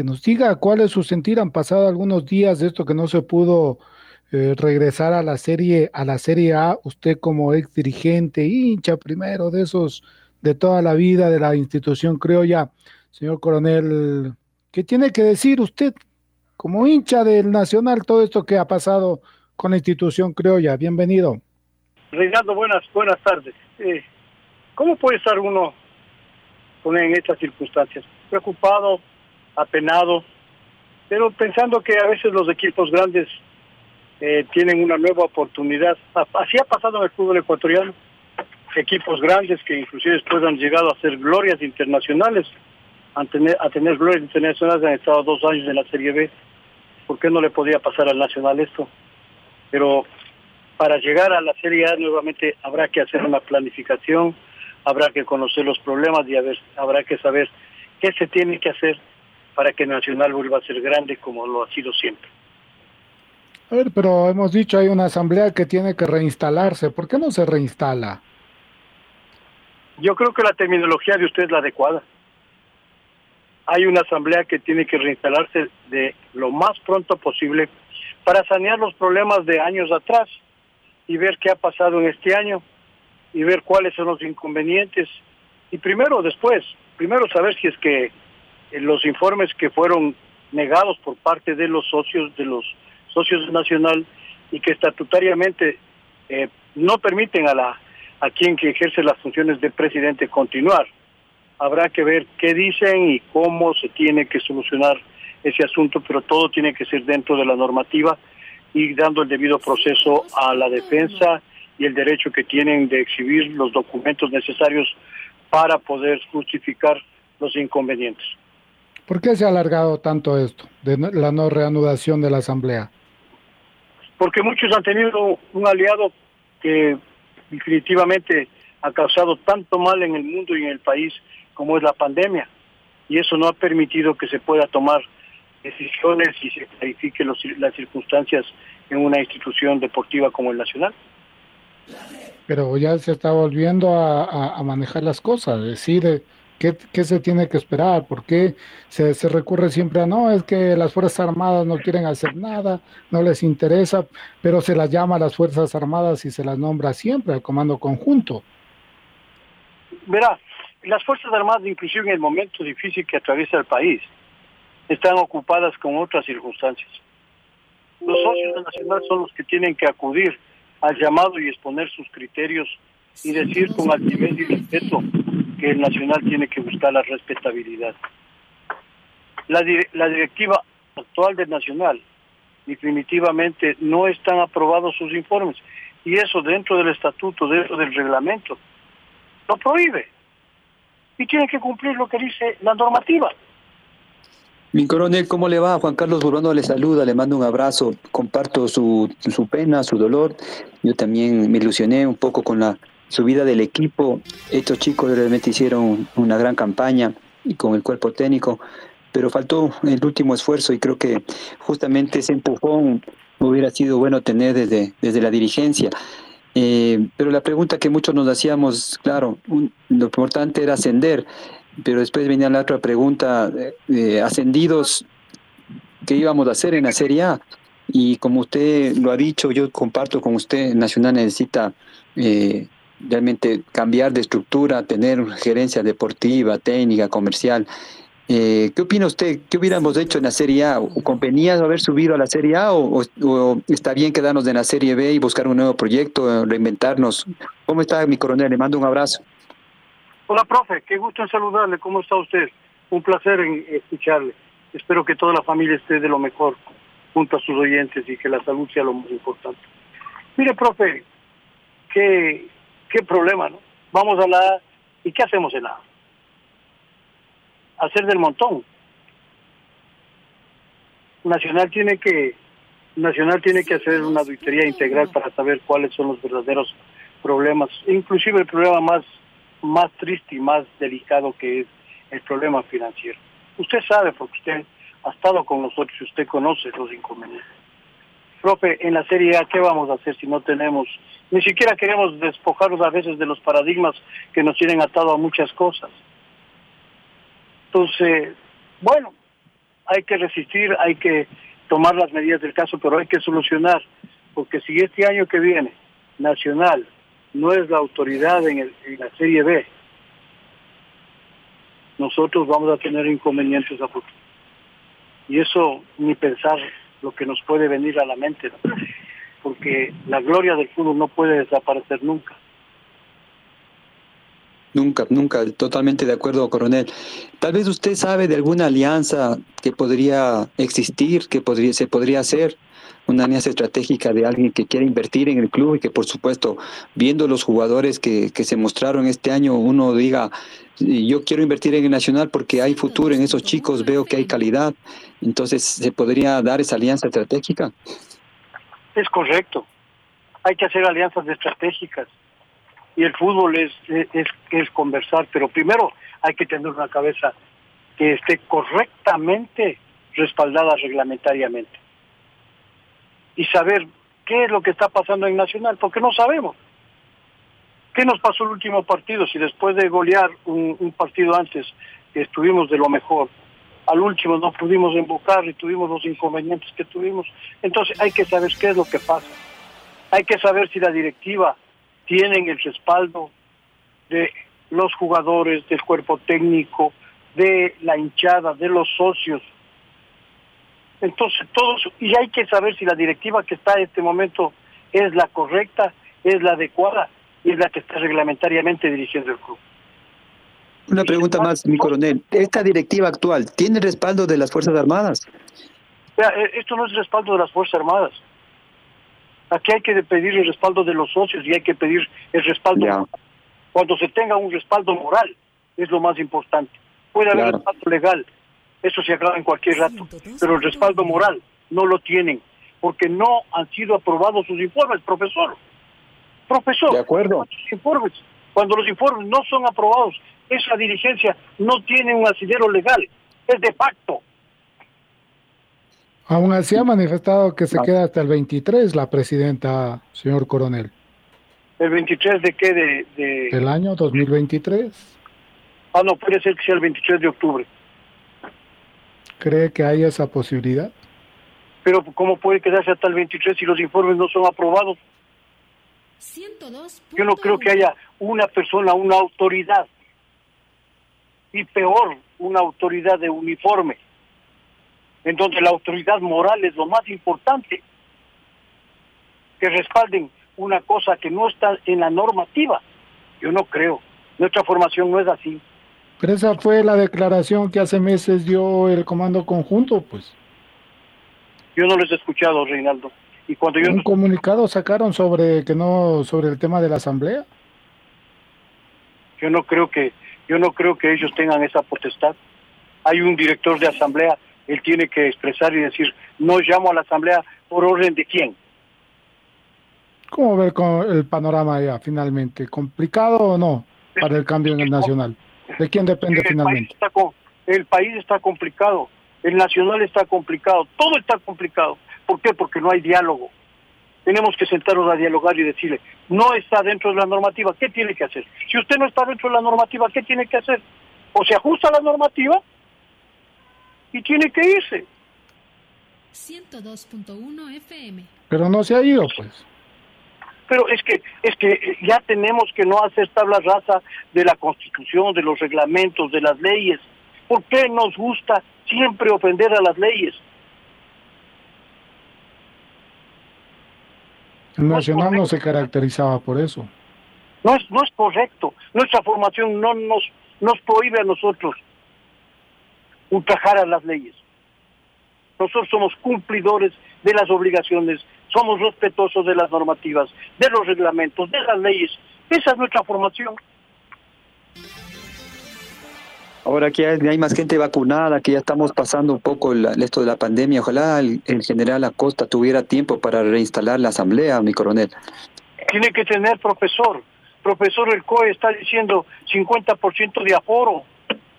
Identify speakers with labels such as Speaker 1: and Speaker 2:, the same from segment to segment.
Speaker 1: que nos diga cuál es su sentir. Han pasado algunos días de esto que no se pudo eh, regresar a la serie, a la serie A. Usted como ex dirigente, hincha primero de esos de toda la vida de la institución criolla, señor coronel, ¿qué tiene que decir usted como hincha del Nacional todo esto que ha pasado con la institución criolla? Bienvenido.
Speaker 2: Reinaldo, buenas, buenas tardes. Eh, ¿Cómo puede estar uno en estas circunstancias? Preocupado, apenado, pero pensando que a veces los equipos grandes eh, tienen una nueva oportunidad. Así ha pasado en el fútbol ecuatoriano. Equipos grandes que inclusive después han llegado a ser glorias internacionales, a tener, a tener glorias internacionales, han estado dos años en la Serie B. ¿Por qué no le podía pasar al Nacional esto? Pero para llegar a la Serie A nuevamente habrá que hacer una planificación, habrá que conocer los problemas y habrá que saber qué se tiene que hacer para que Nacional vuelva a ser grande como lo ha sido siempre.
Speaker 1: A ver, pero hemos dicho hay una asamblea que tiene que reinstalarse. ¿Por qué no se reinstala?
Speaker 2: Yo creo que la terminología de usted es la adecuada. Hay una asamblea que tiene que reinstalarse de lo más pronto posible para sanear los problemas de años atrás y ver qué ha pasado en este año y ver cuáles son los inconvenientes. Y primero, después, primero saber si es que los informes que fueron negados por parte de los socios de los socios nacional y que estatutariamente eh, no permiten a la a quien que ejerce las funciones de presidente continuar. Habrá que ver qué dicen y cómo se tiene que solucionar ese asunto, pero todo tiene que ser dentro de la normativa y dando el debido proceso a la defensa y el derecho que tienen de exhibir los documentos necesarios para poder justificar los inconvenientes.
Speaker 1: ¿Por qué se ha alargado tanto esto de la no reanudación de la Asamblea?
Speaker 2: Porque muchos han tenido un aliado que definitivamente ha causado tanto mal en el mundo y en el país como es la pandemia. Y eso no ha permitido que se pueda tomar decisiones y se clarifique las circunstancias en una institución deportiva como el Nacional.
Speaker 1: Pero ya se está volviendo a, a manejar las cosas, decir, ¿Qué, se tiene que esperar? ¿Por qué se, recurre siempre a no? Es que las Fuerzas Armadas no quieren hacer nada, no les interesa, pero se las llama a las Fuerzas Armadas y se las nombra siempre al comando conjunto.
Speaker 2: Verá, las Fuerzas Armadas, inclusive en el momento difícil que atraviesa el país, están ocupadas con otras circunstancias. Los socios nacionales son los que tienen que acudir al llamado y exponer sus criterios y decir con altivez y respeto que el Nacional tiene que buscar la respetabilidad. La, la directiva actual del Nacional definitivamente no están aprobados sus informes y eso dentro del estatuto, dentro del reglamento, lo prohíbe y tiene que cumplir lo que dice la normativa.
Speaker 3: Mi coronel, ¿cómo le va? Juan Carlos Burbano le saluda, le mando un abrazo, comparto su, su pena, su dolor. Yo también me ilusioné un poco con la subida del equipo. Estos chicos realmente hicieron una gran campaña y con el cuerpo técnico, pero faltó el último esfuerzo y creo que justamente ese empujón hubiera sido bueno tener desde, desde la dirigencia. Eh, pero la pregunta que muchos nos hacíamos, claro, lo importante era ascender, pero después venía la otra pregunta, eh, ascendidos, ¿qué íbamos a hacer en la Serie A? Y como usted lo ha dicho, yo comparto con usted, Nacional necesita eh, realmente cambiar de estructura, tener gerencia deportiva, técnica, comercial. Eh, ¿Qué opina usted? ¿Qué hubiéramos hecho en la Serie A? ¿Convenía haber subido a la Serie A o, está bien quedarnos en la Serie B y buscar un nuevo proyecto, reinventarnos ¿Cómo está mi coronel? Le mando un abrazo.
Speaker 2: Hola, profe, qué gusto en saludarle. ¿Cómo está usted? Un placer en escucharle. Espero que toda la familia esté de lo mejor junto a sus oyentes y que la salud sea lo más importante. Mire, profe, qué, qué problema, ¿no? Vamos a la... ¿Y qué hacemos en la Hacer del montón. Nacional tiene que Nacional tiene que hacer una auditoría integral para saber cuáles son los verdaderos problemas, inclusive el problema más más triste y más delicado que es el problema financiero. Usted sabe, porque usted ha estado con nosotros y usted conoce los inconvenientes. Profe, en la Serie A, ¿qué vamos a hacer si no tenemos? Ni siquiera queremos despojarnos a veces de los paradigmas que nos tienen atado a muchas cosas. Entonces, bueno, hay que resistir, hay que tomar las medidas del caso, pero hay que solucionar, porque si este año que viene, Nacional, no es la autoridad en, la Serie B, nosotros vamos a tener inconvenientes a futuro. Y eso ni pensar lo que nos puede venir a la mente, porque la gloria del fútbol no puede desaparecer nunca.
Speaker 3: Nunca, nunca, totalmente de acuerdo, coronel. Tal vez usted sabe de alguna alianza que podría existir, que podría, se podría hacer una alianza estratégica de alguien que quiera invertir en el club y que por supuesto, viendo los jugadores que, que se mostraron este año, uno diga, yo quiero invertir en el Nacional porque hay futuro en esos chicos, veo que hay calidad, entonces se podría dar esa alianza estratégica.
Speaker 2: Es correcto, hay que hacer alianzas estratégicas y el fútbol es, es, conversar, pero primero hay que tener una cabeza que esté correctamente respaldada reglamentariamente y saber qué es lo que está pasando en Nacional, porque no sabemos. ¿Qué nos pasó el último partido? Si después de golear un, partido antes estuvimos de lo mejor, al último no pudimos embocar y tuvimos los inconvenientes que tuvimos. Entonces hay que saber qué es lo que pasa. Hay que saber si la directiva tiene el respaldo de los jugadores, del cuerpo técnico, de la hinchada, de los socios, entonces, todos, y hay que saber si la directiva que está en este momento es la correcta, es la adecuada y es la que está reglamentariamente dirigiendo el club.
Speaker 3: Una pregunta más, mi coronel. ¿Esta directiva actual tiene respaldo de las Fuerzas Armadas?
Speaker 2: Eh, esto no es respaldo de las Fuerzas Armadas. Aquí hay que pedir el respaldo de los socios y hay que pedir el respaldo. Cuando se tenga un respaldo moral, es lo más importante. Puede haber respaldo legal, eso se acaba en cualquier rato, pero el respaldo moral no lo tienen, porque no han sido aprobados sus informes, profesor. Profesor,
Speaker 3: de acuerdo.
Speaker 2: informes, cuando los informes no son aprobados, esa dirigencia no tiene un asidero legal, es de facto.
Speaker 1: Aún así ha manifestado que se ah. queda hasta el 23 la presidenta, señor coronel.
Speaker 2: ¿El 23 de qué? De, de...
Speaker 1: ¿El año 2023?
Speaker 2: Ah, no, puede ser que sea el 23 de octubre.
Speaker 1: ¿Cree que hay esa posibilidad?
Speaker 2: Pero ¿cómo puede quedarse hasta el 23 si los informes no son aprobados? Yo no creo que haya una persona, una autoridad, y peor, una autoridad de uniforme, en donde la autoridad moral es lo más importante, que respalden una cosa que no está en la normativa. Yo no creo. Nuestra formación no es así.
Speaker 1: Pero esa fue la declaración que hace meses dio el comando conjunto, pues.
Speaker 2: Yo no les he escuchado, Reinaldo. Y cuando yo
Speaker 1: un comunicado sacaron sobre que no sobre el tema de la asamblea.
Speaker 2: Yo no creo que yo no creo que ellos tengan esa potestad. Hay un director de asamblea, él tiene que expresar y decir, no llamo a la asamblea por orden de quién.
Speaker 1: ¿Cómo ver con el panorama ya finalmente? ¿Complicado o no para el cambio en el nacional? ¿De quién depende finalmente?
Speaker 2: el país está complicado, el nacional está complicado, todo está complicado. ¿Por qué? Porque no hay diálogo. Tenemos que sentarnos a dialogar y decirle, no está dentro de la normativa, ¿qué tiene que hacer? Si usted no está dentro de la normativa, ¿qué tiene que hacer? O se ajusta a la normativa y tiene que irse.
Speaker 4: 102.1 FM.
Speaker 1: Pero no se ha ido, pues
Speaker 2: pero es que es que ya tenemos que no hacer tabla rasa de la Constitución, de los reglamentos, de las leyes. ¿Por qué nos gusta siempre ofender a las leyes?
Speaker 1: Nacional no se caracterizaba por eso.
Speaker 2: No es, no es correcto. Nuestra formación no nos, nos prohíbe a nosotros ultrajar a las leyes. Nosotros somos cumplidores de las obligaciones, somos respetuosos de las normativas, de los reglamentos, de las leyes. Esa es nuestra formación.
Speaker 3: Ahora que hay más gente vacunada, que ya estamos pasando un poco esto de la pandemia, ojalá el, el, general Acosta tuviera tiempo para reinstalar la asamblea, mi coronel.
Speaker 2: Tiene que tener profesor. Profesor, el COE está diciendo 50% de aforo.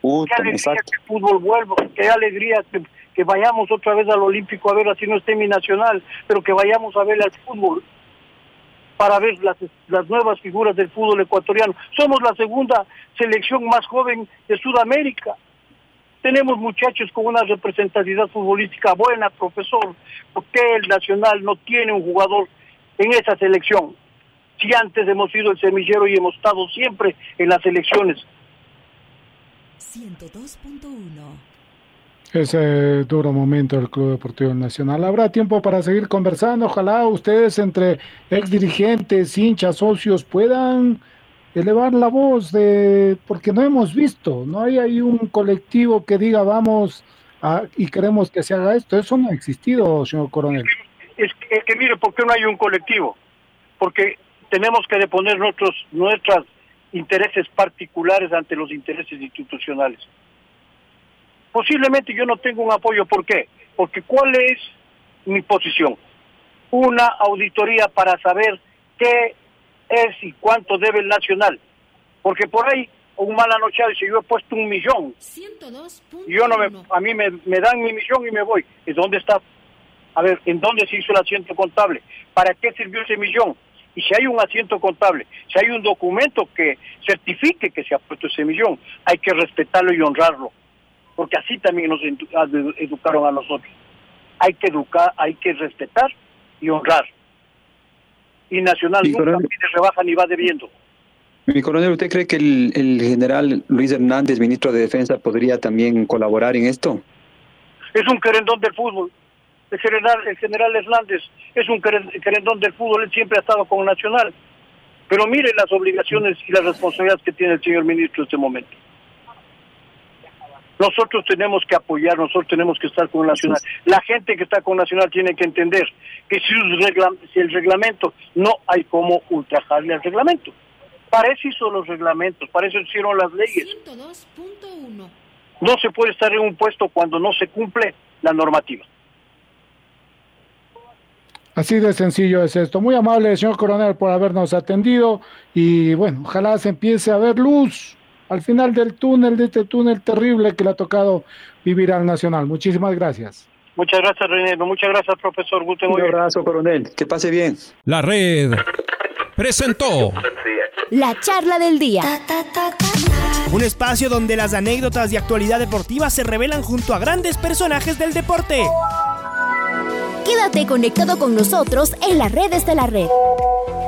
Speaker 3: Puta,
Speaker 2: qué alegría
Speaker 3: exacto.
Speaker 2: que el fútbol vuelva, qué alegría que, que vayamos otra vez al Olímpico a ver así no esté mi nacional, pero que vayamos a ver al fútbol para ver las, las nuevas figuras del fútbol ecuatoriano. Somos la segunda selección más joven de Sudamérica. Tenemos muchachos con una representatividad futbolística buena, profesor. ¿Por qué el Nacional no tiene un jugador en esa selección? Si antes hemos sido el semillero y hemos estado siempre en las elecciones.
Speaker 4: 102.1
Speaker 1: ese duro momento del Club Deportivo Nacional. Habrá tiempo para seguir conversando. Ojalá ustedes entre ex dirigentes, hinchas, socios puedan elevar la voz de porque no hemos visto, no hay ahí un colectivo que diga vamos a, y queremos que se haga esto. Eso no ha existido, señor coronel.
Speaker 2: Es que, es que mire, ¿por qué no hay un colectivo? Porque tenemos que deponer nuestros nuestros intereses particulares ante los intereses institucionales. Posiblemente yo no tengo un apoyo, ¿por qué? Porque ¿cuál es mi posición? Una auditoría para saber qué es y cuánto debe el nacional. Porque por ahí un mal anocheado dice, yo he puesto un millón.
Speaker 4: 102.
Speaker 2: Y yo no me, a mí me, me dan mi millón y me voy. ¿Y dónde está? A ver, ¿en dónde se hizo el asiento contable? ¿Para qué sirvió ese millón? Y si hay un asiento contable, si hay un documento que certifique que se ha puesto ese millón, hay que respetarlo y honrarlo porque así también nos educaron a nosotros. Hay que educar, hay que respetar y honrar. Y Nacional
Speaker 3: Mi
Speaker 2: nunca pide rebaja ni va debiendo.
Speaker 3: Mi coronel, ¿usted cree que el, el general Luis Hernández, ministro de Defensa, podría también colaborar en esto?
Speaker 2: Es un querendón del fútbol. El general, el general Hernández es un queren- querendón del fútbol, él siempre ha estado con Nacional. Pero mire las obligaciones y las responsabilidades que tiene el señor ministro en este momento. Nosotros tenemos que apoyar, nosotros tenemos que estar con Nacional. La gente que está con Nacional tiene que entender que si, sus regla- si el reglamento, no hay cómo ultrajarle al reglamento. Para eso hizo los reglamentos, para eso hicieron las leyes.
Speaker 4: 102.1
Speaker 2: No se puede estar en un puesto cuando no se cumple la normativa.
Speaker 1: Así de sencillo es esto. Muy amable, señor coronel, por habernos atendido y bueno, ojalá se empiece a ver luz al final del túnel, de este túnel terrible que le ha tocado vivir al Nacional. Muchísimas gracias.
Speaker 2: Muchas gracias, René. Muchas gracias, profesor. Gusto
Speaker 3: Un abrazo, coronel. Que pase bien.
Speaker 5: La red presentó
Speaker 6: La charla del día.
Speaker 7: Un espacio donde las anécdotas de actualidad deportiva se revelan junto a grandes personajes del deporte.
Speaker 6: Quédate conectado con nosotros en las redes de la red.